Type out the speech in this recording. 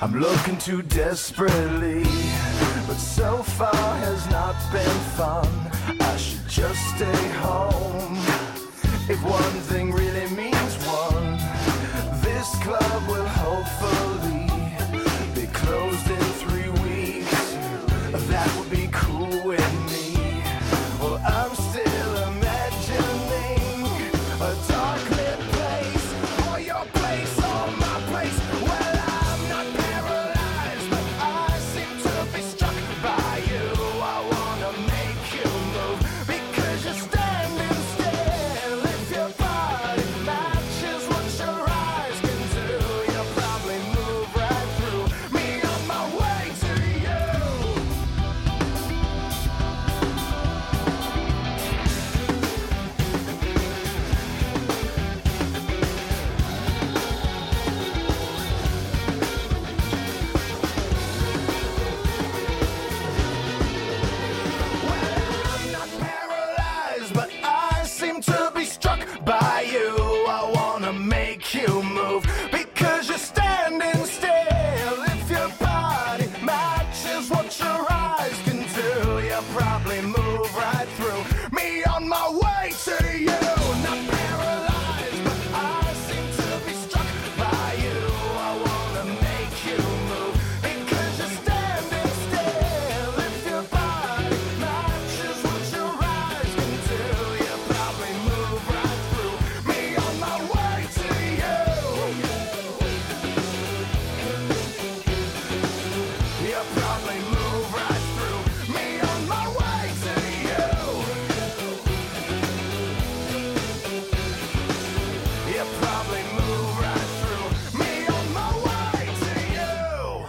I'm looking too desperately. But so far has not been fun. I should just stay home. If one thing really means one, this club will hopefully be closed in three weeks. That would be cool with me. Well, I'm still imagining a dark lit place, or your place, you move because you're standing still. If your body matches what you're